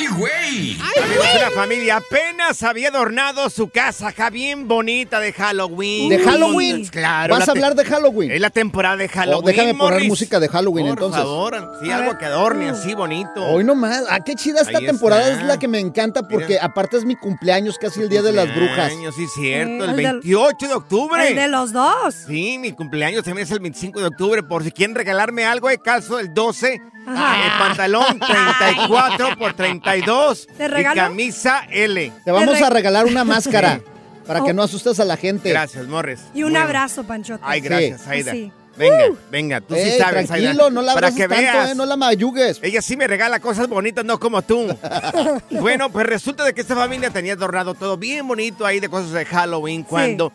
¡Ay, güey! Amigos, una familia apenas había adornado su casa, ja, bien bonita de Halloween. ¿De Halloween? Claro. ¿Vas a hablar de Halloween? Es la temporada de Oh, Halloween. déjame poner Morris. música de Halloween Por entonces. favor, sí, algo que adorne así bonito. Hoy nomás. Ah, qué chida esta Ahí temporada. está. Es la que me encanta porque Mira. aparte es mi cumpleaños, casi el día de las brujas. Cumpleaños, Sí, cierto, Sí, el el del- 28 de octubre. El de los dos. Sí, mi cumpleaños también es el 25 de octubre. Por si quieren regalarme algo, de calzo el 12. Ajá. El pantalón 34 por 32. ¿Te Y regalo? camisa L. Te vamos Te a regalar una máscara Sí. para que no asustes a la gente. Gracias, Morris. Y un Muy- abrazo, Panchote. Ay, gracias, Sí. Aida. Sí. Venga, Uh. venga, tú Ey, sí sabes, tranquilo, Aida. no la Para que tanto, veas. eh, no la mayugues. Ella sí me regala cosas bonitas, no como tú. bueno, pues resulta de que esta familia tenía adornado todo bien bonito ahí de cosas de Halloween cuando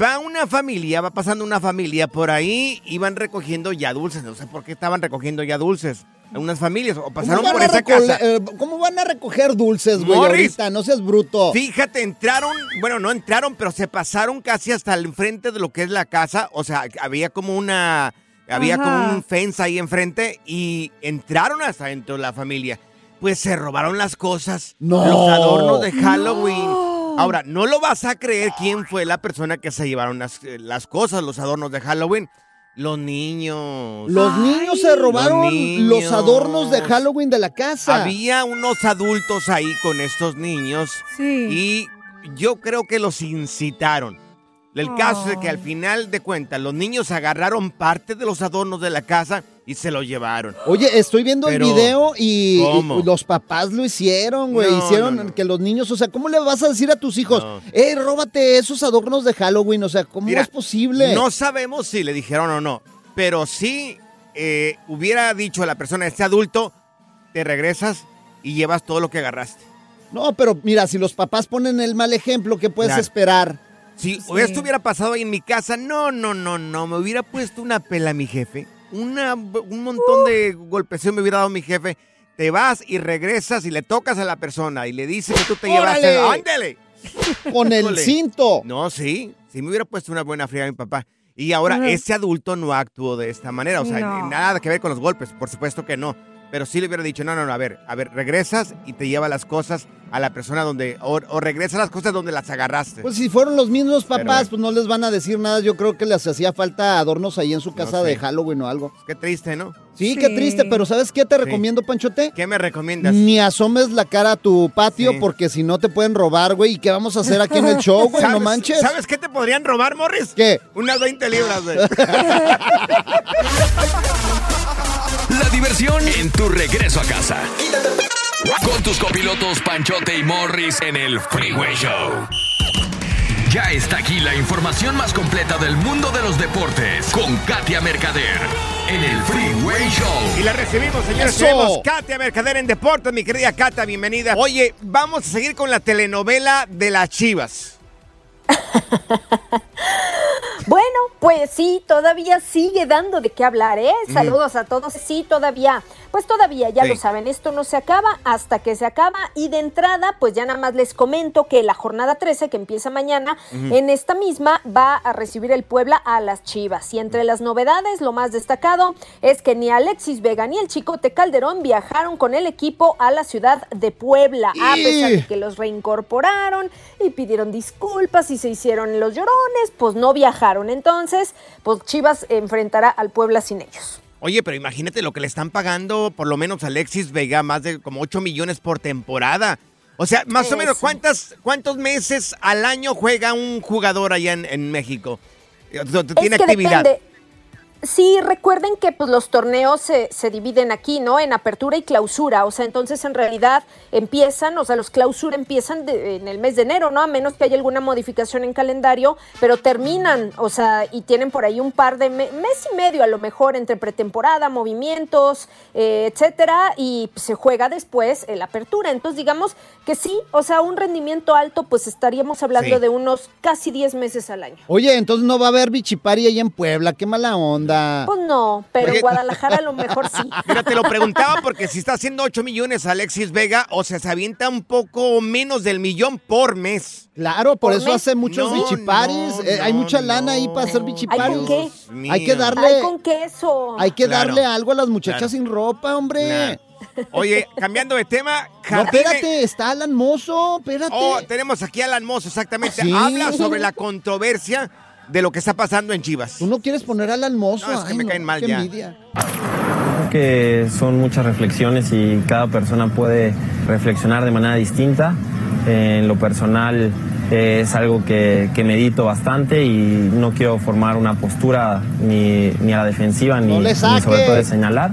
va una familia, va pasando una familia por ahí y van recogiendo ya dulces. No sé por qué estaban recogiendo ya dulces. Unas familias o pasaron ¿Cómo por esa casa. eh, ¿Cómo van a recoger dulces, güey, Morris. ahorita? No seas bruto. Fíjate, entraron, bueno, no entraron, pero se pasaron casi hasta el enfrente de lo que es la casa. O sea, había como una, había Ajá. como un fence ahí enfrente y entraron hasta dentro de la familia. Pues se robaron las cosas, No. los adornos de Halloween. No. Ahora, no lo vas a creer quién fue la persona que se llevaron las, eh, las cosas, los adornos de Halloween. Los niños. Los Ay. niños se robaron Los adornos de Halloween de la casa. Había unos adultos ahí con estos niños Sí. y yo creo que los incitaron. El caso es que al final de cuentas los niños agarraron parte de los adornos de la casa y se lo llevaron. Oye, estoy viendo Pero, el video y, los papás lo hicieron, güey. No, hicieron no, no. que los niños, o sea, ¿cómo le vas a decir a tus hijos? Eh, róbate esos adornos de Halloween, o sea, ¿cómo Mira, es posible? No sabemos si le dijeron o no, pero sí eh, hubiera dicho a la persona, este adulto, te regresas y llevas todo lo que agarraste. No, pero mira, si los papás ponen el mal ejemplo, ¿qué puedes Claro. esperar? Si Sí. esto hubiera pasado ahí en mi casa, no, no, no, no, me hubiera puesto una pela mi jefe, una, un montón de golpeseo me hubiera dado mi jefe. Te vas y regresas y le tocas a la persona y le dices que tú te llevaste. ¡Órale! ¡Ándale! Con el cinto. No, sí, sí me hubiera puesto una buena fría a mi papá. Y ahora ese adulto no actuó de esta manera, o sea, No. nada que ver con los golpes, por supuesto que no. pero sí le hubiera dicho, no, no, no, a ver, a ver, regresas y te lleva las cosas a la persona donde, o, o regresa las cosas donde las agarraste. Pues si fueron los mismos papás, pues no les van a decir nada. Yo creo que les hacía falta adornos ahí en su casa sé. de Halloween o algo. Qué triste, ¿no? Sí, qué triste, pero ¿sabes qué te recomiendo, Panchote? ¿Qué me recomiendas? Ni asomes la cara a tu patio Sí. porque si no te pueden robar, güey. ¿Y qué vamos a hacer aquí en el show, güey? No ¿Sabes- manches. ¿Sabes qué te podrían robar, Morris? ¿Qué? Unas 20 libras, güey. Diversión en tu regreso a casa. Con tus copilotos Panchote y Morris en el Freeway Show. Ya está aquí la información más completa del mundo de los deportes con Katia Mercader en el Freeway Show. Y la recibimos, señores. Eso. Tenemos Katia Mercader en Deportes, mi querida Katia, bienvenida. Oye, vamos a seguir con la telenovela de las Chivas. Bueno, pues sí, todavía sigue dando de qué hablar, ¿eh? Mm. Saludos a todos. Sí, todavía. Pues todavía, ya Sí. lo saben, esto no se acaba hasta que se acaba. Y de entrada, pues ya nada más les comento que la jornada 13, que empieza mañana, en esta misma va a recibir el Puebla a las Chivas. Y entre las novedades, lo más destacado es que ni Alexis Vega ni el Chicote Calderón viajaron con el equipo a la ciudad de Puebla, a pesar de que los reincorporaron y pidieron disculpas y se hicieron los llorones, pues no viajaron. Entonces, pues Chivas enfrentará al Puebla sin ellos. Oye, pero imagínate lo que le están pagando, por lo menos a Alexis Vega, más de como 8 millones por temporada. O sea, más o menos, ¿cuántas, ¿cuántos meses al año juega un jugador allá en, en México? Tiene Es que actividad. depende. Sí, recuerden que pues, los torneos se, se dividen aquí, ¿no? En apertura y clausura. O sea, entonces en realidad empiezan, o sea, los clausura empiezan de- en el mes de enero, ¿no? A menos que haya alguna modificación en calendario, pero terminan, o sea, y tienen por ahí un par de me- mes y medio a lo mejor entre pretemporada, movimientos, eh, etcétera, y se juega después el apertura. Entonces, digamos que sí, o sea, un rendimiento alto, pues estaríamos hablando Sí. de unos casi 10 meses al año. Oye, entonces no va a haber bichipari ahí en Puebla. Qué mala onda. Pues no, pero en Guadalajara a lo mejor sí. Mira, te lo preguntaba porque si está haciendo 8 millones Alexis Vega, o sea, se avienta un poco menos del millón por mes. Claro, por, ¿Por eso mes? hace muchos No, bichiparis. no, Eh, hay no, mucha lana ahí para hacer ¿Ay, bichiparis. con qué? Hay que darle, Ay, con queso. hay que Claro. darle algo a las muchachas Claro. sin ropa, hombre. Oye, cambiando de tema, No, Jardine- espérate, está Alan Mozo, espérate. Oh, tenemos aquí a Alan Mozo, exactamente. Sí. Habla sobre la controversia de lo que está pasando en Chivas. ¿Tú no quieres poner a Alan Mozo? No, es que Ay, me no, caen mal qué ya. envidia. Creo que son muchas reflexiones y cada persona puede reflexionar de manera distinta. En lo personal eh, es algo que, que medito bastante y no quiero formar una postura ni, ni a la defensiva ni, No le ni sobre todo de señalar.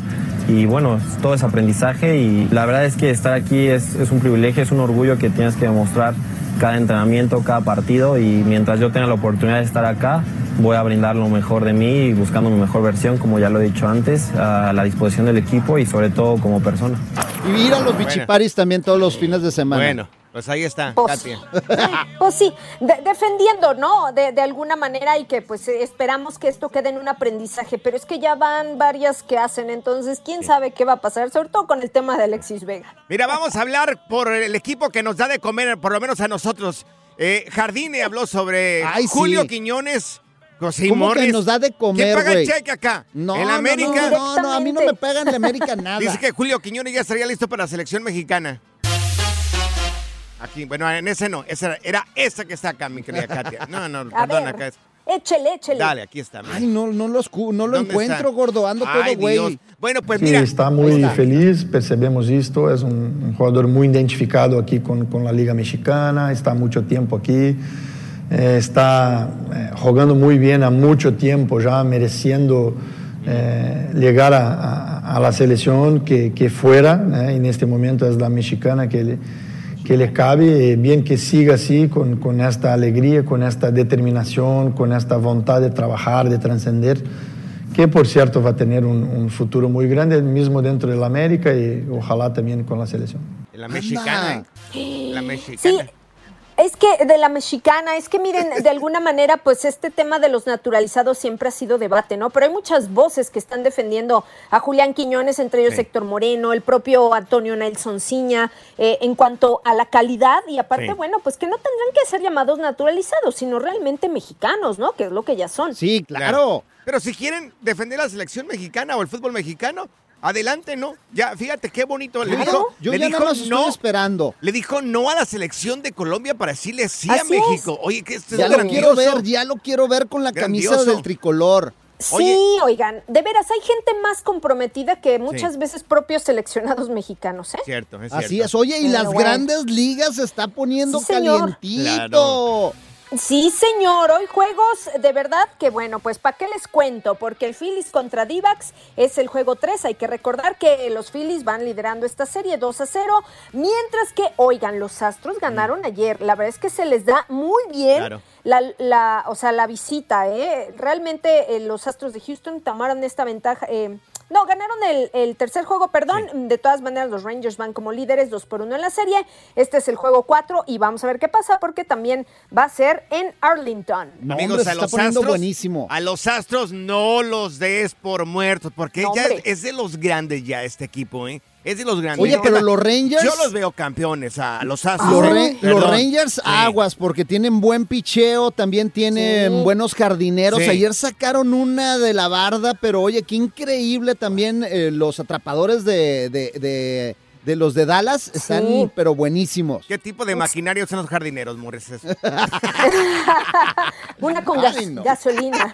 Y bueno, todo es aprendizaje y la verdad es que estar aquí es, es un privilegio, es un orgullo que tienes que demostrar cada entrenamiento, cada partido y mientras yo tenga la oportunidad de estar acá, voy a brindar lo mejor de mí y buscando mi mejor versión, como ya lo he dicho antes, a la disposición del equipo y sobre todo como persona. Y ir a los bichiparis también todos los fines de semana. Bueno, pues ahí está, Pues- Katia. Pues sí, de- defendiendo, ¿no? De, de alguna manera y que pues esperamos que esto quede en un aprendizaje, pero es que ya van varias que hacen, entonces quién sabe qué va a pasar, sobre todo con el tema de Alexis Vega. Mira, vamos a hablar por el equipo que nos da de comer, por lo menos a nosotros. Eh, Jardine habló sobre Ay, Julio sí. Quiñones, José ¿Cómo que nos da de comer, ¿Quién paga el cheque acá? No, en no, América. no, no, no, a mí no me pagan en América nada. Dice que Julio Quiñones ya estaría listo para la selección mexicana. Aquí, bueno, en ese no, esa era, era esa que está acá, mi querida Katia. No, no, A perdón, ver, acá es. échele, échele. Dale, aquí está. mira. Ay, no, no, los cu- no lo ¿Dónde encuentro, está? gordo. Ando Ay, todo güey. Bueno, pues Sí, mira. está muy feliz, percebemos esto, es un, un jugador muy identificado aquí con, con la Liga Mexicana, está mucho tiempo aquí, eh, está eh, jugando muy bien a mucho tiempo ya, mereciendo eh, llegar a, a- a la selección que, que fuera, eh, en este momento es la mexicana que le, que le cabe, eh, bien que siga así, con, con esta alegría, con esta determinación, con esta voluntad de trabajar, de trascender que por cierto va a tener un, un futuro muy grande, mismo dentro de la América y ojalá también con la selección. La mexicana. La Sí, mexicana. Es que de la mexicana, es que miren, de alguna manera, pues este tema de los naturalizados siempre ha sido debate, ¿no? Pero hay muchas voces que están defendiendo a Julián Quiñones, entre ellos Sí. Héctor Moreno, el propio Antonio Nelson Ciña, eh, en cuanto a la calidad y aparte, Sí. bueno, pues que no tendrán que ser llamados naturalizados, sino realmente mexicanos, ¿no? Que es lo que ya son. Sí, Pero si quieren defender la selección mexicana o el fútbol mexicano, Adelante, ¿no? Ya, fíjate qué bonito. Le dijo, Yo le ya dijo nada más no. estoy esperando. Le dijo no a la selección de Colombia para decirle sí Así a México. Oye, que esto Ya es lo quiero ver, ya lo quiero ver con la camisa del tricolor. Sí, oigan, de veras, hay gente más comprometida que muchas veces propios seleccionados mexicanos, ¿eh? Cierto, es Así cierto. es. Oye, y Pero las bueno. grandes ligas se está poniendo Sí, señor. calientito. Sí, señor, hoy juegos de verdad que bueno, pues ¿para qué les cuento? Porque el Phillies contra Divax es el juego 3, hay que recordar que los Phillies van liderando esta serie 2 a 0, mientras que, oigan, los Astros ganaron ayer, la verdad es que se les da muy bien Claro. la, la- o sea, la visita, ¿eh? Realmente eh, los Astros de Houston tomaron esta ventaja, eh, no, ganaron el, el tercer juego, perdón. De todas maneras, los Rangers van como líderes, 2 por 1 en la serie. Este es el juego 4 y vamos a ver qué pasa porque también va a ser en Arlington. Amigos, a los astros, A los astros no los des por muertos, porque No, ya es, es de los grandes ya este equipo, ¿eh? Es de los grandes. Oye, pero los Rangers- Yo los veo campeones, a los astros. Los, Re- los Perdón. Rangers Sí. aguas porque tienen buen picheo, también tienen Sí. buenos jardineros. Sí. Ayer sacaron una de la barda, pero oye, qué increíble también eh, los atrapadores de, de, de- de los de Dallas están Sí. pero buenísimos. ¿Qué tipo de maquinaria usan los jardineros, Morris? Una con gas- gasolina.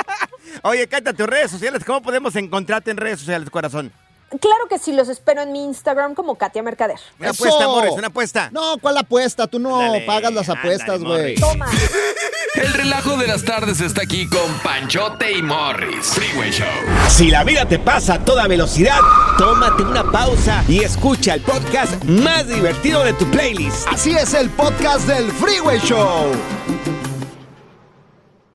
Oye, cállate tus redes sociales. ¿Cómo podemos encontrarte en redes sociales, corazón? Claro que sí, los espero en mi Instagram como Katia Mercader. Una apuesta, Morris, una apuesta. No, ¿cuál apuesta? Tú no pagas las apuestas, güey. Toma. El relajo de las tardes está aquí con Panchote y Morris. Freeway Show. Si la vida te pasa a toda velocidad, tómate una pausa y escucha el podcast más divertido de tu playlist. Así es el podcast del Freeway Show.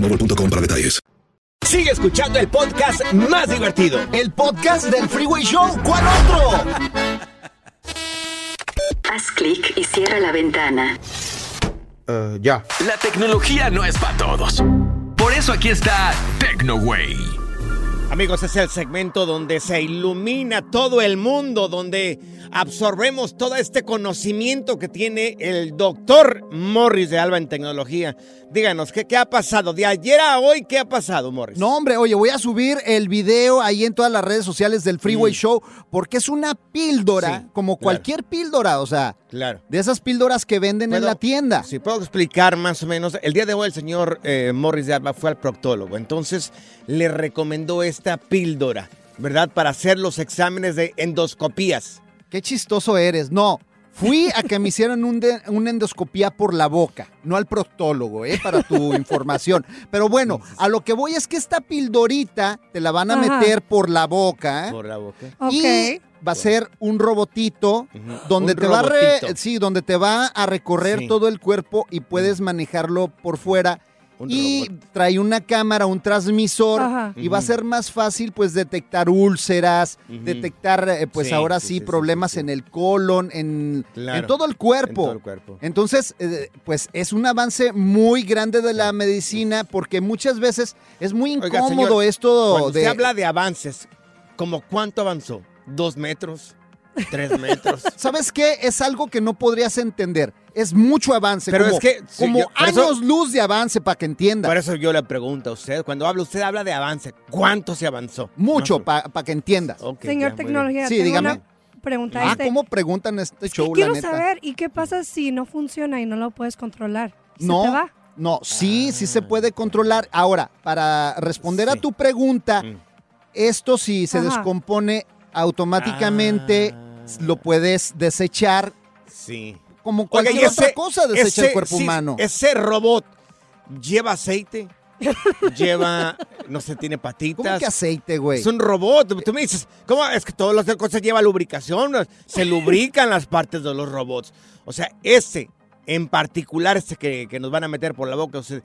boostmobile.com para detalles. Sigue escuchando el podcast más divertido. El podcast del Freeway Show. ¿Cuál otro? Haz clic y cierra la ventana. ya. La tecnología no es para todos. Por eso aquí está TecnoWay. Amigos, es el segmento donde se ilumina todo el mundo, donde absorbemos todo este conocimiento que tiene el doctor Morris de Alba en tecnología. Díganos, ¿qué, qué ha pasado? De ayer a hoy, ¿qué ha pasado, Morris? No, hombre, oye, voy a subir el video ahí en todas las redes sociales del Mm. Freeway Show porque es una píldora, como cualquier píldora, o sea, Claro. de esas píldoras que venden en ¿Puedo- la tienda. Si puedo explicar más o menos, el día de hoy el señor eh, Morris de Alba fue al proctólogo, entonces le recomendó esta píldora, ¿verdad? Para hacer los exámenes de endoscopías. Qué chistoso eres. No, fui a que me hicieran un de- una endoscopía por la boca, no al proctólogo, ¿eh? Para tu información. Pero bueno, a lo que voy es que esta pildorita te la van a Ajá. meter por la boca. ¿eh? Por la boca. Y va a ser un robotito donde Un te va a re- sí, donde te va a recorrer Sí. todo el cuerpo y puedes manejarlo por fuera. Y trae una cámara, un transmisor Ajá. y va a ser más fácil pues detectar úlceras, detectar eh, pues Sí, ahora sí, sí, sí, sí, problemas en el colon, en, Claro, en todo el cuerpo. en todo el cuerpo. Entonces, eh, pues es un avance muy grande de la medicina porque muchas veces es muy Oiga, incómodo señor, esto Cuando de... se habla de avances, ¿Como cuánto avanzó? ¿Dos metros? ¿Tres metros? ¿Sabes qué? Es algo que no podrías entender. Es mucho avance. Pero como, es que, sí, como yo- por eso- años luz de avance para que entienda. Por eso yo le pregunto a usted, cuando habla, usted habla de avance. ¿Cuánto se avanzó? Mucho para que entiendas. Ok, Señor ya. Tecnología, Sí, dígame. una pregunta. Ah, Este, ¿cómo preguntan este es que show, la quiero neta? saber, ¿y qué pasa si no funciona y no lo puedes controlar? ¿Se No, te va? no, sí, sí se puede controlar. Ahora, para responder a tu pregunta, esto si se Ajá. descompone automáticamente, lo puedes desechar Sí. Como Oiga, cualquier otra ese- cosa desecha ese- el cuerpo sí, humano. Ese robot lleva aceite, lleva, no sé, tiene patitas. ¿Cómo que aceite, güey? Es un robot. Tú me dices, ¿cómo? Es que todas las cosas llevan lubricación. Se lubrican las partes de los robots. O sea, ese, en particular, este que, que nos van a meter por la boca, o sea,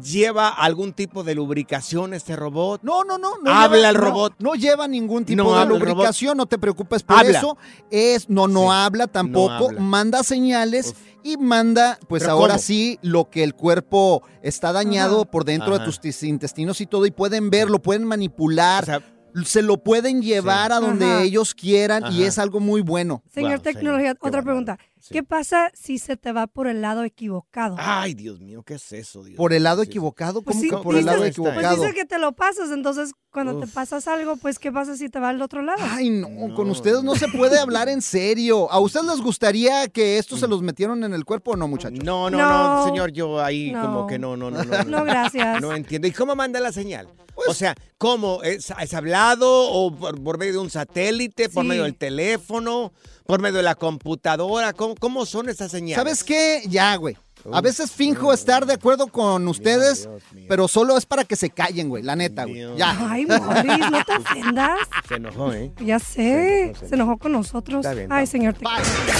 ¿lleva algún tipo de lubricación este robot? No, no, no. no ¿Habla lleva- el robot? No, lleva ningún tipo No de lubricación, no te preocupes por Habla. eso. Es, no, no habla tampoco, habla. manda señales y manda, pues ¿Pero ahora cómo? sí, lo que el cuerpo está dañado Ajá. por dentro Ajá. de tus intestinos y todo, y pueden verlo, pueden manipular. se lo pueden llevar a donde Ajá. ellos quieran y es algo muy bueno. Señor Tecnología, otra pregunta. ¿Qué pasa si se te va por el lado equivocado? Ay, Dios mío, ¿qué es eso, Dios? ¿Por el lado equivocado? Pues ¿Cómo sí, que por el lado dices- equivocado? Pues dice que te lo pasas, entonces cuando te pasas algo, pues ¿qué pasa si te va al otro lado? Ay, no, con ustedes no se puede hablar en serio. ¿A ustedes les gustaría que esto se los metieron en el cuerpo o no, muchachos? No, no, no, No. señor, yo ahí No. como que no, no, no, no. No, gracias. No entiendo. ¿Y cómo manda la señal? o sea, ¿cómo? ¿Es, es hablado o por, por medio de un satélite, por Sí. medio del teléfono, por medio de la computadora? ¿Cómo, cómo son esas señales? ¿Sabes qué? Ya, güey. A veces finjo estar de acuerdo con ustedes, pero solo es para que se callen, güey, la neta, güey. Ya. Ay, Morris, no te ofendas. Se enojó, ¿eh? Ya sé, se enojó con nosotros. Está bien, Ay, señor Tecnología.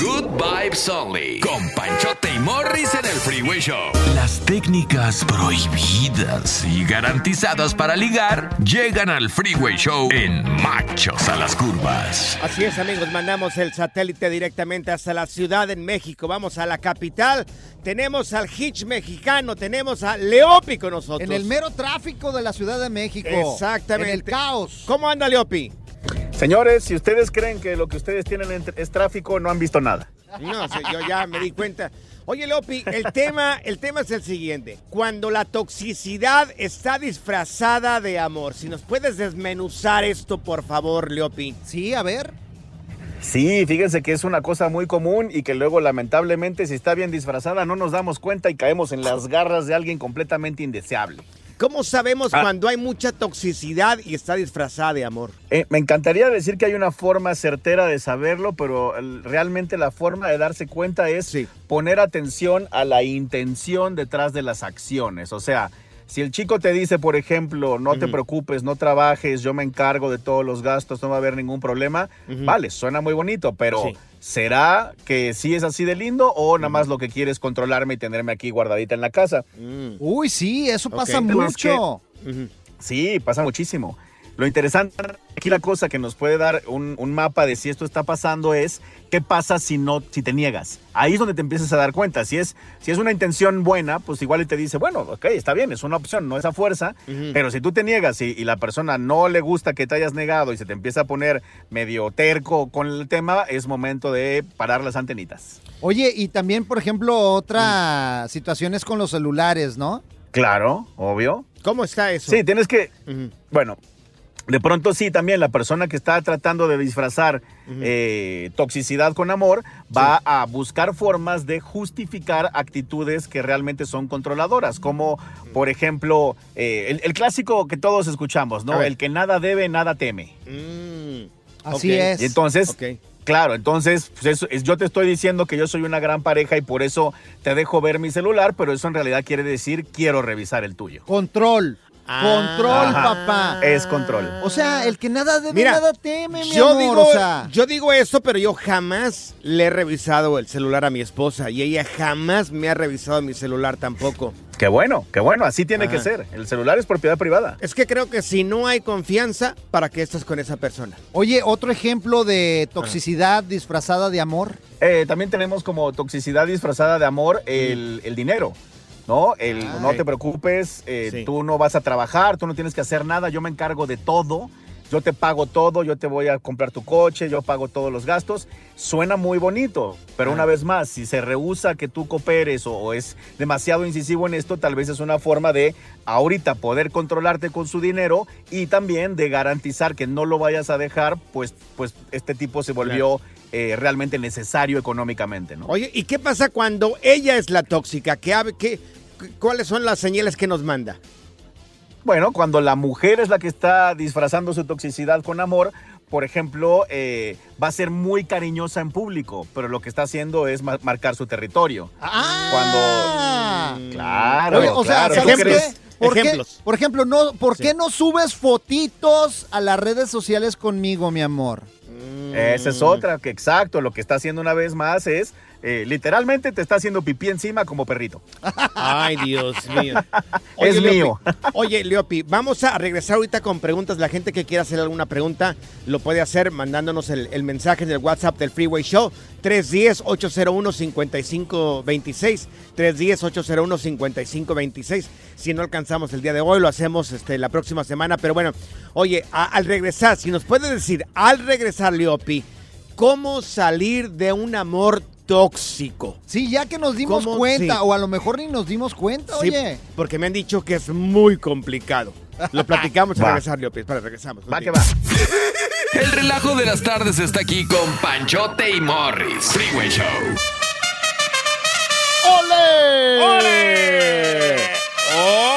Good Vibes Only. Con Panchote y Morris en el Freeway Show. Las técnicas prohibidas y garantizadas para ligar llegan al Freeway Show en Machos a las Curvas. Así es, amigos, mandamos el satélite directamente hasta la Ciudad de México. Vamos a la capital. Tenemos al Hitch mexicano, tenemos a Leopi con nosotros. En el mero tráfico de la Ciudad de México. Exactamente. En el caos. ¿Cómo anda Leopi? Señores, si ustedes creen que lo que ustedes tienen en- es tráfico, no han visto nada. No, yo ya me di cuenta. Oye, Leopi, el tema, el tema es el siguiente. Cuando la toxicidad está disfrazada de amor, si nos puedes desmenuzar esto, por favor, Leopi. Sí, a ver. Sí, fíjense que es una cosa muy común y que luego lamentablemente si está bien disfrazada no nos damos cuenta y caemos en las garras de alguien completamente indeseable. ¿Cómo sabemos Ah. cuando hay mucha toxicidad y está disfrazada de amor? Eh, me encantaría decir que hay una forma certera de saberlo, pero realmente la forma de darse cuenta es poner atención a la intención detrás de las acciones. O sea, si el chico te dice, por ejemplo, no te preocupes, no trabajes, yo me encargo de todos los gastos, no va a haber ningún problema, vale, suena muy bonito, pero Sí. ¿será que sí es así de lindo o nada más lo que quiere es controlarme y tenerme aquí guardadita en la casa? Uy, sí, eso pasa mucho. Sí, pasa muchísimo. Lo interesante aquí la cosa que nos puede dar un, un mapa de si esto está pasando es qué pasa si no, si te niegas. Ahí es donde te empiezas a dar cuenta. Si es, si es una intención buena, pues igual y te dice, bueno, ok, está bien, es una opción, no es a fuerza. Pero si tú te niegas y, y la persona no le gusta que te hayas negado y se te empieza a poner medio terco con el tema, es momento de parar las antenitas. Oye, y también, por ejemplo, otra situación es con los celulares, ¿no? Claro, obvio. ¿Cómo está eso? Sí, tienes que, bueno, de pronto sí, también la persona que está tratando de disfrazar eh, toxicidad con amor va a buscar formas de justificar actitudes que realmente son controladoras, como por ejemplo eh, el, el clásico que todos escuchamos, ¿no? El que nada debe, nada teme. Así ok. es. Y entonces, Ok. claro, entonces pues eso es- yo te estoy diciendo que yo soy una gran pareja y por eso te dejo ver mi celular, pero eso en realidad quiere decir quiero revisar el tuyo. Control. Control, Ajá. papá. Es control. O sea, el que nada debe, Mira, nada teme, mi yo amor. digo, o sea, yo digo eso, pero yo jamás le he revisado el celular a mi esposa y ella jamás me ha revisado mi celular tampoco. Qué bueno, qué bueno, así tiene Ajá. que ser. El celular es propiedad privada. Es que creo que si no hay confianza, ¿para qué estás con esa persona? Oye, otro ejemplo de toxicidad disfrazada de amor. Eh, también tenemos como toxicidad disfrazada de amor el, el dinero. ¿No? El Ah, no te preocupes, eh, Sí. tú no vas a trabajar, tú no tienes que hacer nada, yo me encargo de todo yo te pago todo, yo te voy a comprar tu coche, yo pago todos los gastos. Suena muy bonito, pero una vez más, si se rehúsa que tú cooperes o, o es demasiado incisivo en esto, tal vez es una forma de ahorita poder controlarte con su dinero y también de garantizar que no lo vayas a dejar, pues, pues este tipo se volvió eh, realmente necesario económicamente, ¿no? Oye, ¿y qué pasa cuando ella es la tóxica? ¿Qué, qué- ¿Cuáles son las señales que nos manda? Bueno, cuando la mujer es la que está disfrazando su toxicidad con amor, por ejemplo, eh, va a ser muy cariñosa en público, pero lo que está haciendo es ma- marcar su territorio. Cuando. Claro, Oye, o sea, claro. ¿sabes ¿tú qué? ¿Por qué? Por ejemplo, no, ¿por Sí. qué no subes fotitos a las redes sociales conmigo, mi amor? Esa es otra, que exacto, lo que está haciendo una vez más es, eh, literalmente te está haciendo pipí encima como perrito. Ay, Dios mío. Es Leopi, mío. Oye, Leopi, vamos a regresar ahorita con preguntas. La gente que quiera hacer alguna pregunta lo puede hacer mandándonos el, el mensaje en el WhatsApp del Freeway Show. 310-801-5526. 310-801-5526. Si no alcanzamos el día de hoy, lo hacemos este, la próxima semana. Pero bueno, oye, a- al regresar, si nos puede decir, al regresar, Leopi, ¿cómo salir de un amor tóxico? Sí, ya que nos dimos ¿Cómo? cuenta, Sí. o a lo mejor ni nos dimos cuenta, Sí, oye. porque me han dicho que es muy complicado. Lo platicamos Va. regresar, Leopi. Para, regresamos. Va que va. El relajo de las tardes está aquí con Panchote y Morris. Freeway Show. ¡Ole! ¡Ole! ¡Ole!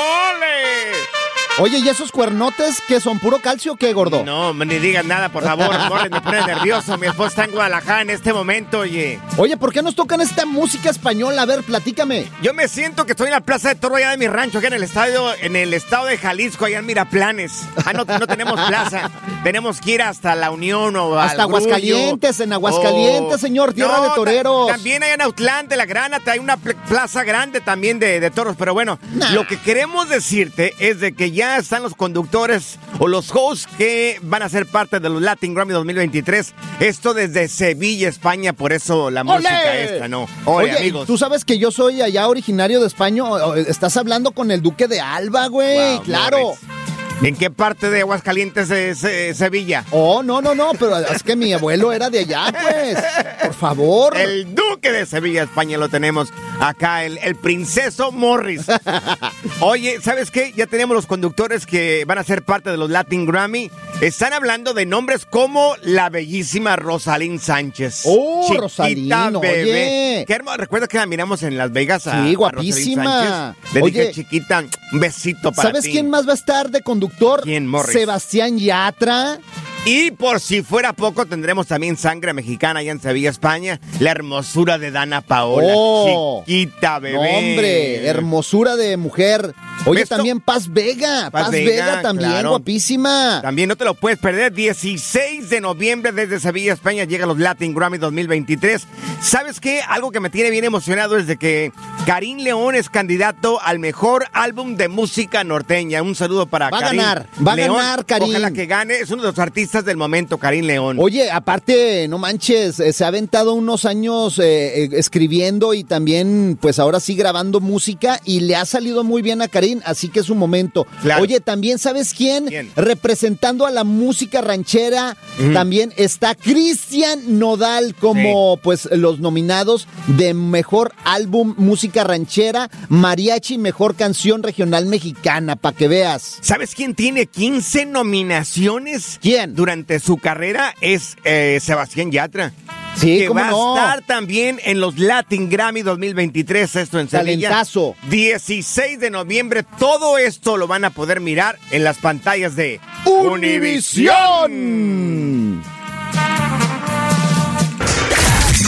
Oye, ¿y esos cuernotes que son puro calcio o qué, gordo? No, ni digas nada, por favor. Morris, me pone nervioso. Mi esposa está en Guadalajara en este momento, oye. Oye, ¿por qué nos tocan esta música española? A ver, platícame. Yo me siento que estoy en la plaza de toro allá de mi rancho, aquí en el estadio, en el estado de Jalisco, allá en Miraplanes. Ah, no, no tenemos plaza. Tenemos que ir hasta la Unión o Hasta. Aguascalientes, en Aguascalientes, señor, tierra No, de toreros. ta- También hay en Autlante, la Granata, hay una pl- plaza grande también de, de toros. Pero bueno, lo que queremos decirte es de que ya están los conductores o los hosts que van a ser parte de los Latin Grammy 2023. Esto desde Sevilla, España, por eso la música esta, ¿no? Oye, Oye, amigos. tú sabes que yo soy allá originario de España. Estás hablando con el duque de Alba, güey. Wow, claro. Morris. ¿En qué parte de Aguascalientes es eh, Sevilla? Oh, no, no, no, pero es que mi abuelo era de allá, pues. Por favor. El duque de Sevilla, España, lo tenemos acá, el, el princeso Morris. Oye, ¿sabes qué? Ya tenemos los conductores que van a ser parte de los Latin Grammy. Están hablando de nombres como la bellísima Rosalín Sánchez. Oh, Chiquita Rosalín, oye. Qué hermoso. ¿Recuerdas que la miramos en Las Vegas? a- Sí, a guapísima. Le Oye. dije, chiquita, un besito para ¿Sabes ti. quién más va a estar de conductor? ¿Quién, Morris? Sebastián Yatra. Y por si fuera poco, tendremos también sangre mexicana allá en Sevilla, España. La hermosura de Dana Paola. Oh. Chiquita, bebé. Hombre, hermosura de mujer. Oye, Esto- también Paz Vega. Paz, Vega, también, claro. guapísima. También no te lo puedes perder. 16 de noviembre desde Sevilla, España, llega los Latin Grammy 2023. ¿Sabes qué? Algo que me tiene bien emocionado es de que Karim León es candidato al mejor álbum de música norteña. Un saludo para Va a Karim ganar, va a León. ganar, Karim. Ojalá que gane. Es uno de los artistas del momento, Karim León. Oye, aparte, no manches, eh, se ha aventado unos años eh, eh, escribiendo y también, pues ahora sí grabando música y le ha salido muy bien a Karim, así que es un momento. Claro. Oye, también, ¿sabes quién? ¿Quién? Representando a la música ranchera, también está Cristian Nodal como, pues, los nominados de mejor álbum música ranchera, mariachi, mejor canción regional mexicana, para que veas. ¿Sabes quién tiene 15 nominaciones? ¿Quién? Durante su carrera es eh, Sebastián Yatra. Sí, que va no. a estar también en los Latin Grammy 2023, esto en Sevilla. Talentazo. 16 de noviembre, todo esto lo van a poder mirar en las pantallas de Univisión.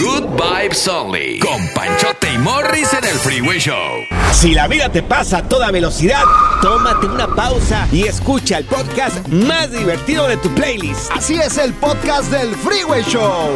Good Vibes Only. Con Panchote y Morris en el Freeway Show. Si la vida te pasa a toda velocidad, tómate una pausa y escucha el podcast más divertido de tu playlist. Así es el podcast del Freeway Show.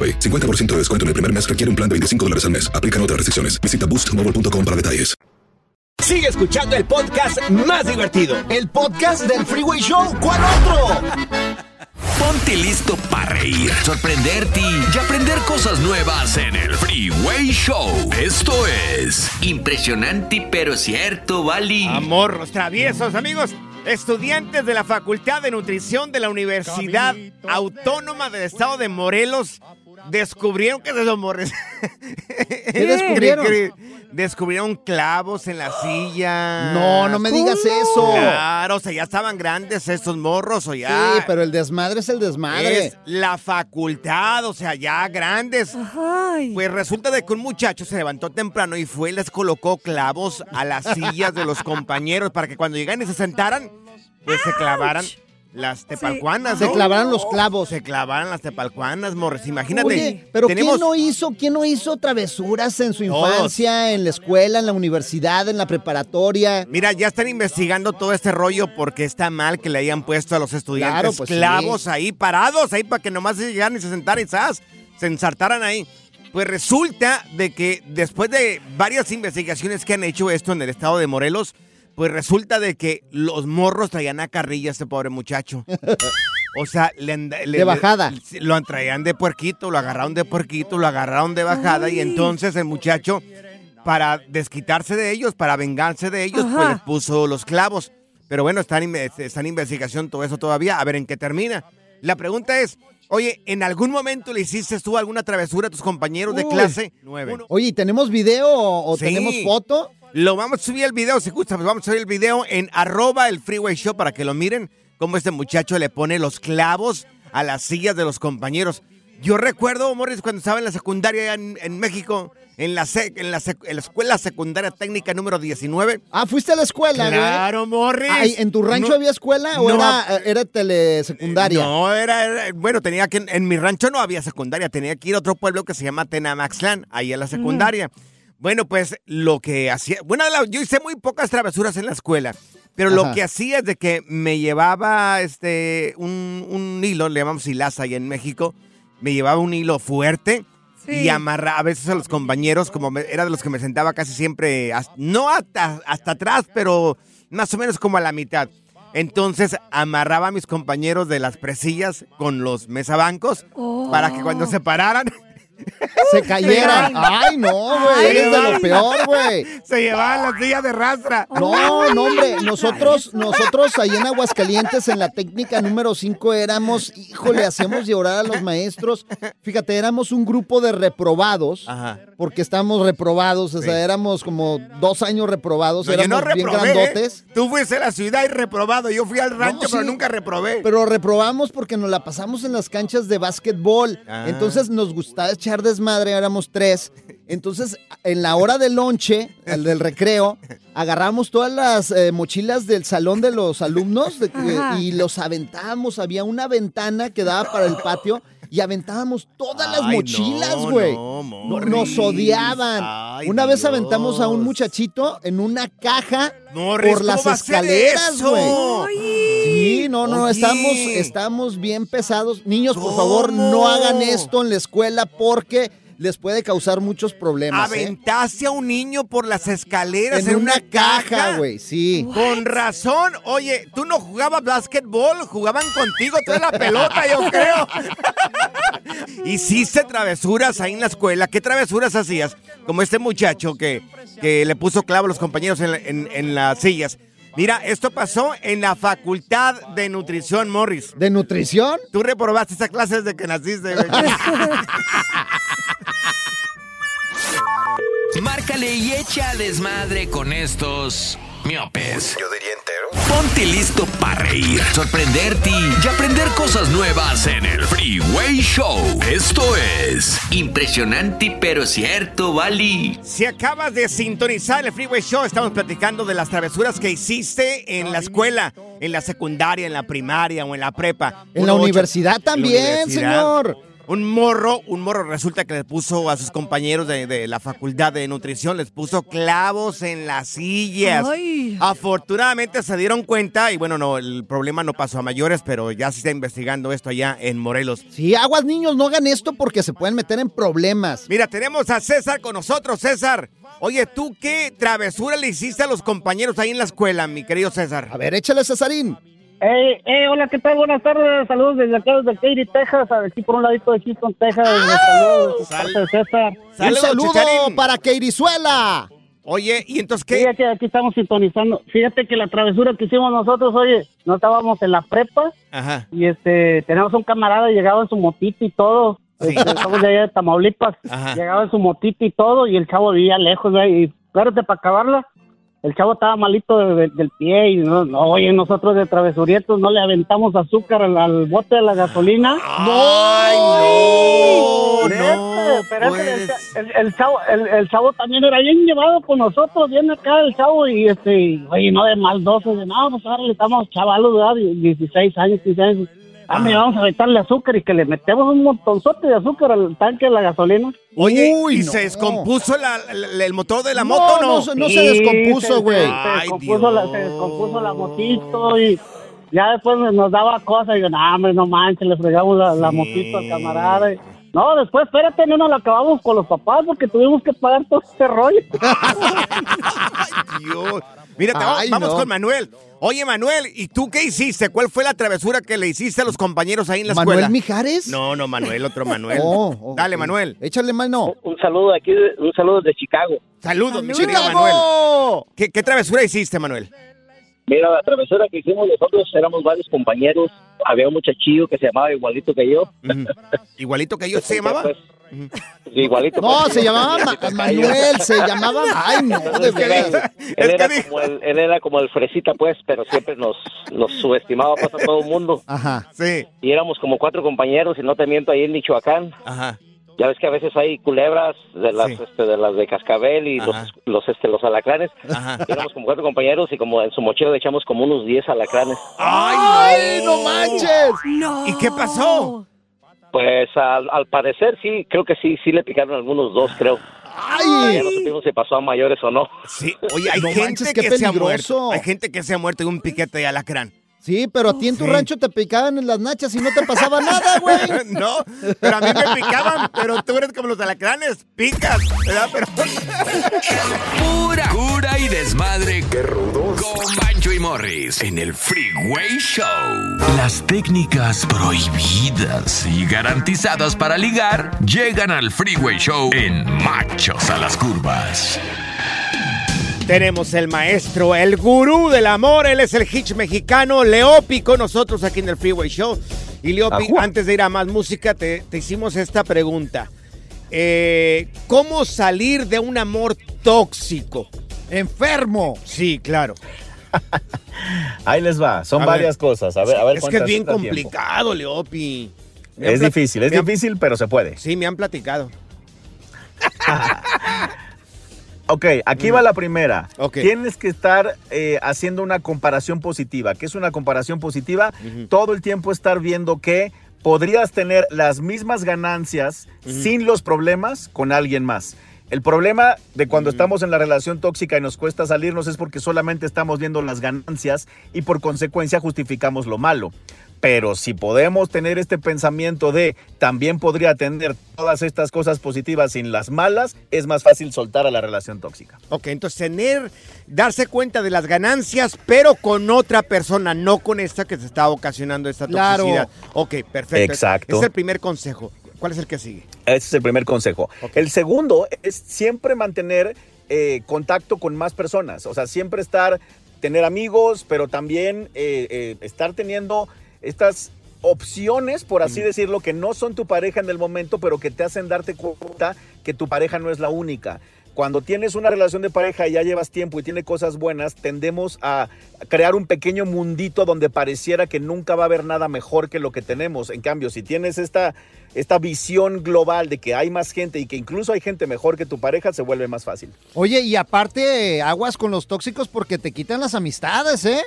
AroPay. 50% de descuento en el primer mes requiere un plan de 25 dólares al mes. Aplican otras restricciones. Visita boostmobile.com para detalles. Sigue escuchando el podcast más divertido. El podcast del Freeway Show. ¿Cuál otro? Ponte listo para reír, sorprenderte y aprender cosas nuevas en el Freeway Show. Esto es impresionante pero cierto, Bali. Amorros traviesos, amigos. Estudiantes de la Facultad de Nutrición de la Universidad Autónoma del Estado de Morelos descubrieron que se los morres. ¿Qué descubrieron? Descubrieron clavos en la silla. No, no me digas eso. Claro, o sea, ya estaban grandes estos morros o ya. Sí, pero el desmadre es el desmadre. Es la facultad, o sea, ya grandes. Pues resulta de que un muchacho se levantó temprano y fue y les colocó clavos a las sillas de los compañeros para que cuando llegaran y se sentaran, pues se clavaran las tepalcuanas, Se ¿no? clavaran los clavos. Se clavaran las tepalcuanas, Morris. Imagínate. Oye, pero tenemos... ¿quién no hizo, quién no hizo travesuras en su Todos. infancia, en la escuela, en la universidad, en la preparatoria? Mira, ya están investigando todo este rollo porque está mal que le hayan puesto a los estudiantes Claro, pues sí. clavos ahí parados, ahí para que nomás se llegaran y se sentaran y ¡zas! se ensartaran ahí. Pues resulta de que después de varias investigaciones que han hecho esto en el estado de Morelos, pues resulta de que los morros traían a carrilla a este pobre muchacho. O sea, le, De bajada. le- lo traían de puerquito, lo agarraron de puerquito, lo agarraron de bajada y entonces el muchacho, para desquitarse de ellos, para vengarse de ellos, pues Ajá. les puso los clavos. Pero bueno, está en, inve- está en investigación todo eso todavía, a ver en qué termina. La pregunta es, oye, ¿en algún momento le hiciste tú alguna travesura a tus compañeros de clase? Nueve. Oye, ¿y ¿tenemos video o, o Sí. tenemos foto? Lo vamos a subir el video, si gusta, pues vamos a subir el video en arroba el freeway show para que lo miren cómo este muchacho le pone los clavos a las sillas de los compañeros. Yo recuerdo, Morris, cuando estaba en la secundaria en, en México, en la, sec- en, la sec- en la escuela secundaria técnica número 19. Ah, fuiste a la escuela, güey. Claro, Morris. Ay, ¿En tu rancho No- había escuela o no, era, era telesecundaria? No, era, era- bueno, tenía que, en mi rancho no había secundaria, tenía que ir a otro pueblo que se llama Tenamaxlán, ahí a la secundaria. Bueno, pues lo que hacía, bueno, yo hice muy pocas travesuras en la escuela, pero lo que hacía es de que me llevaba este un, un hilo, le llamamos hilaza ahí en México, me llevaba un hilo fuerte y amarraba a veces a los compañeros, como me- era de los que me sentaba casi siempre, no hasta, hasta atrás, pero más o menos como a la mitad. Entonces amarraba a mis compañeros de las presillas con los mesabancos para que cuando se pararan Se cayeran. Ay, no, güey. Eres de lo peor, güey. se llevaban las sillas de rastra. No, no, hombre. Nosotros, nosotros ahí en Aguascalientes, en la técnica número 5, éramos, híjole, hacíamos llorar a los maestros. Fíjate, éramos un grupo de reprobados, porque estábamos reprobados, o sea, éramos como dos años reprobados, No, yo éramos no bien reprobé. grandotes. Tú fuiste a la ciudad y reprobado. Yo fui al rancho, sí. pero nunca reprobé. Pero reprobamos porque nos la pasamos en las canchas de básquetbol. Ah. Entonces nos gustaba echar desmadre, éramos tres. Entonces, en la hora del lonche, el del recreo, agarramos todas las eh, mochilas del salón de los alumnos de y los aventábamos. Había una ventana que daba para el patio y aventábamos todas las mochilas, no, güey. no, No- Nos odiaban. Ay, una vez Dios. aventamos a un muchachito en una caja Morris, por las ¿cómo va a ser escaleras, güey. Sí, no, no, Oye. estamos, estamos bien pesados. Niños, por favor, no hagan esto en la escuela porque les puede causar muchos problemas. ¿eh? Aventaste a un niño por las escaleras En en, una caja, caja, güey, sí. Con razón. Oye, tú no jugabas básquetbol, jugaban contigo toda la pelota, yo creo. Hiciste travesuras ahí en la escuela. ¿Qué travesuras hacías? Como este muchacho que, que le puso clavo a los compañeros en, la- en- en las sillas. Mira, esto pasó en la Facultad de Nutrición, Morris. ¿De nutrición? Tú reprobaste esa clase desde que naciste, güey. Márcale y echa desmadre con estos miopes. Yo diría entero. Ponte listo para reír, sorprenderte y aprender cosas nuevas en el Freeway Show. Esto es impresionante pero cierto, Bali. Si acabas de sintonizar el Freeway Show, estamos platicando de las travesuras que hiciste en la escuela, en la secundaria, en la primaria o en la prepa. En la Uno, ocho- universidad en la también, universidad. señor. Un morro, un morro resulta que le puso a sus compañeros de, de la facultad de nutrición, les puso clavos en las sillas. Ay. Afortunadamente se dieron cuenta y bueno, no, el problema no pasó a mayores, pero ya se está investigando esto allá en Morelos. Sí, aguas niños, no hagan esto porque se pueden meter en problemas. Mira, tenemos a César con nosotros, César. Oye, ¿tú qué travesura le hiciste a los compañeros ahí en la escuela, mi querido César? A ver, échale, Cesarín. Eh, eh, hola, ¿qué tal? Buenas tardes. Saludos desde acá, desde Katy, Texas. Aquí por un ladito de Houston, Texas. Saludos de César. Un saludo para Keirizuela. Oye, ¿y entonces qué? Fíjate, aquí estamos sintonizando. Fíjate que la travesura que hicimos nosotros, oye, no estábamos en la prepa Ajá. y este, tenemos un camarada llegaba en su motito y todo. Este, Estamos de allá de Tamaulipas. Ajá. Llegaba en su motito y todo y el chavo vivía lejos. Y espérate para acabarla. El chavo estaba malito de- de- del pie y no, no, oye, nosotros de travesurietos no le aventamos azúcar al, al bote de la gasolina. ¡Ay, no! no, espérate, el, cha- el- el chavo, el, el chavo también era bien llevado con nosotros, bien acá el chavo y este, oye, no de maldoso, de no, pues ahora le estamos chavalos, ¿verdad? 16 años, 15 años. Ah, me vamos a aventarle azúcar y que le metemos un montonzote de azúcar al tanque de la gasolina. Oye, Uy, ¿y no. se descompuso la- la- el motor de la No, moto no? no se- no se descompuso, güey. Se, se Ay, descompuso la, se descompuso la motito y ya después nos daba cosas y yo, no, hombre, no manches, le fregamos la, la motito al camarada. y- no, después, espérate, no nos la acabamos con los papás porque tuvimos que pagar todo este rollo. Dios. Mira, te- Ay, vamos no. con Manuel. Oye, Manuel, ¿y tú qué hiciste? ¿Cuál fue la travesura que le hiciste a los compañeros ahí en la ¿Manuel escuela? Mijares? No, no, Manuel, otro Manuel. Oh, oh, Dale. Manuel. Échale mano. Un saludo de aquí, un saludo de Chicago. Saludos, mi. Manuel. ¿Qué, qué travesura hiciste, Manuel? Mira, la travesura que hicimos nosotros éramos varios compañeros. Había un muchachillo que se llamaba igualito que yo. Igualito que yo se llamaba. Pues, igualito. No, se llamaba Ma- Manuel, se llamaba. Ay, no, de Él era, veras. él era como el, él era como el fresita, pues, pero siempre nos, nos subestimaba pues, a todo el mundo. Ajá. Sí. Y éramos como cuatro compañeros, y no te miento, ahí en Michoacán. Ajá. Ya ves que a veces hay culebras de las, este, de las de cascabel y los, los, este, los alacranes. Ajá. Y éramos como cuatro compañeros y como en su mochila le echamos como unos 10 alacranes. ¡Ay, no manches! No. ¿Y qué pasó? Pues al, al parecer sí, creo que sí, sí le picaron algunos dos, creo. ¡Ay! Ya no supimos si pasó a mayores o no. Sí, oye, hay No gente manches, que se ha muerto. Hay gente que se ha muerto de un piquete de alacrán. Sí, pero a ti en tu Sí. rancho te picaban en las nachas y no te pasaba nada, güey. no, pero a mí me picaban, pero tú eres como los alacranes, picas, ¿verdad? Pero... Pura desmadre. ¡Qué rudos! Con Bancho y Morris en el Freeway Show. Las técnicas prohibidas y garantizadas para ligar llegan al Freeway Show en Machos a las Curvas. Tenemos el maestro, el gurú del amor, él es el hitch mexicano, Leopi, con nosotros aquí en el Freeway Show. Y Leopi, Ajú. antes de ir a más música, te, te hicimos esta pregunta. Eh, ¿Cómo salir de un amor tóxico? Enfermo. Sí, claro. Ahí les va, son A varias ver. cosas. A ver, a ver es que es bien tiempo. complicado, Leopi. Me Es difícil, es difícil, pero se puede. Sí, me han platicado. Ok, aquí va la primera. Tienes que estar eh, haciendo una comparación positiva. ¿Qué es una comparación positiva? Todo el tiempo estar viendo que podrías tener las mismas ganancias sin los problemas con alguien más. El problema de cuando estamos en la relación tóxica y nos cuesta salirnos es porque solamente estamos viendo las ganancias y por consecuencia justificamos lo malo. Pero si podemos tener este pensamiento de también podría tener todas estas cosas positivas sin las malas, es más fácil soltar a la relación tóxica. Ok, entonces tener, darse cuenta de las ganancias, pero con otra persona, no con esta que se está ocasionando esta Claro. toxicidad. Ok, perfecto. Exacto. Es el primer consejo. ¿Cuál es el que sigue? Ese es el primer consejo. El segundo es siempre mantener eh, contacto con más personas. O sea, siempre estar, tener amigos, pero también eh, eh, estar teniendo estas opciones, por así decirlo, que no son tu pareja en el momento, pero que te hacen darte cuenta que tu pareja no es la única. Cuando tienes una relación de pareja y ya llevas tiempo y tiene cosas buenas, tendemos a crear un pequeño mundito donde pareciera que nunca va a haber nada mejor que lo que tenemos. En cambio, si tienes esta, esta visión global de que hay más gente y que incluso hay gente mejor que tu pareja, se vuelve más fácil. Oye, y aparte, aguas con los tóxicos porque te quitan las amistades, ¿eh?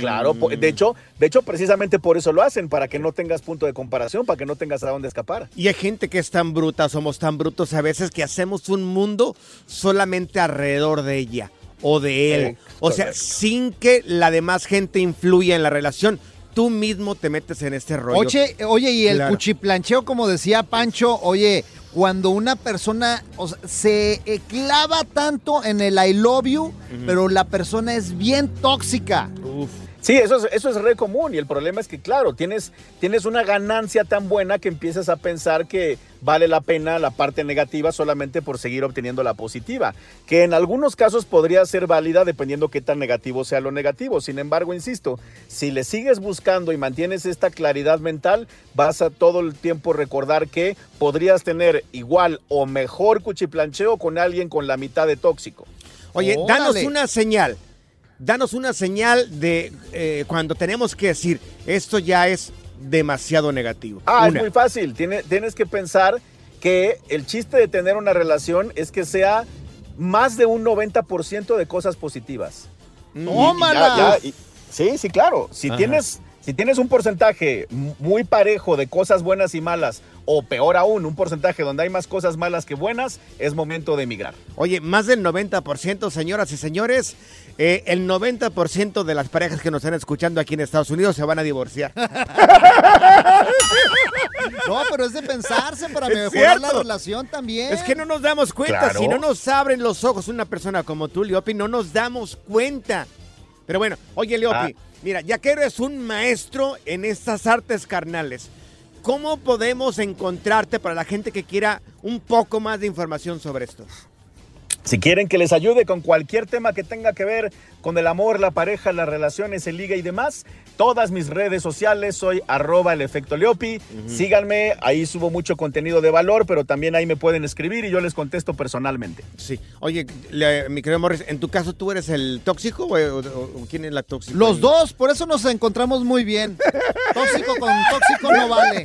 Claro, po- de hecho, de hecho, precisamente por eso lo hacen, para que no tengas punto de comparación, para que no tengas a dónde escapar. Y hay gente que es tan bruta, somos tan brutos a veces que hacemos un mundo solamente alrededor de ella o de él. O sea, sin que la demás gente influya en la relación. Tú mismo te metes en este rollo. Oye, oye, y el Claro. cuchiplancheo, como decía Pancho, oye, cuando una persona o sea, se clava tanto en el I love you, pero la persona es bien tóxica. Sí, eso es, eso es re común y el problema es que, claro, tienes, tienes una ganancia tan buena que empiezas a pensar que vale la pena la parte negativa solamente por seguir obteniendo la positiva, que en algunos casos podría ser válida dependiendo qué tan negativo sea lo negativo. Sin embargo, insisto, si le sigues buscando y mantienes esta claridad mental, vas a todo el tiempo recordar que podrías tener igual o mejor cuchiplancheo con alguien con la mitad de tóxico. Oye, danos una señal. Danos una señal de eh, cuando tenemos que decir esto ya es demasiado negativo. Ah, Una. es muy fácil. Tiene- tienes que pensar que el chiste de tener una relación es que sea más de un 90% de cosas positivas. Y- sí, sí, claro. Si Ajá. tienes, si tienes un porcentaje muy parejo de cosas buenas y malas, o peor aún, un porcentaje donde hay más cosas malas que buenas, es momento de emigrar. Oye, más del 90%, señoras y señores, eh, el 90% de las parejas que nos están escuchando aquí en Estados Unidos se van a divorciar. No, pero es de pensarse para Es mejorar la relación también. Es que no nos damos cuenta. Claro. Si no nos abren los ojos una persona como tú, Leopi, no nos damos cuenta. Pero bueno, oye, Leopi, Ah. mira, ya que eres un maestro en estas artes carnales, ¿cómo podemos encontrarte para la gente que quiera un poco más de información sobre esto? Si quieren que les ayude con cualquier tema que tenga que ver con el amor, la pareja, las relaciones, el liga y demás, todas mis redes sociales soy arroba el efecto Leopi. Síganme, ahí subo mucho contenido de valor, pero también ahí me pueden escribir y yo les contesto personalmente. Sí. Oye, le- mi querido Morris, ¿en tu caso tú eres el tóxico o, o- o quién es la tóxica? Los dos, por eso nos encontramos muy bien. Tóxico con tóxico no vale.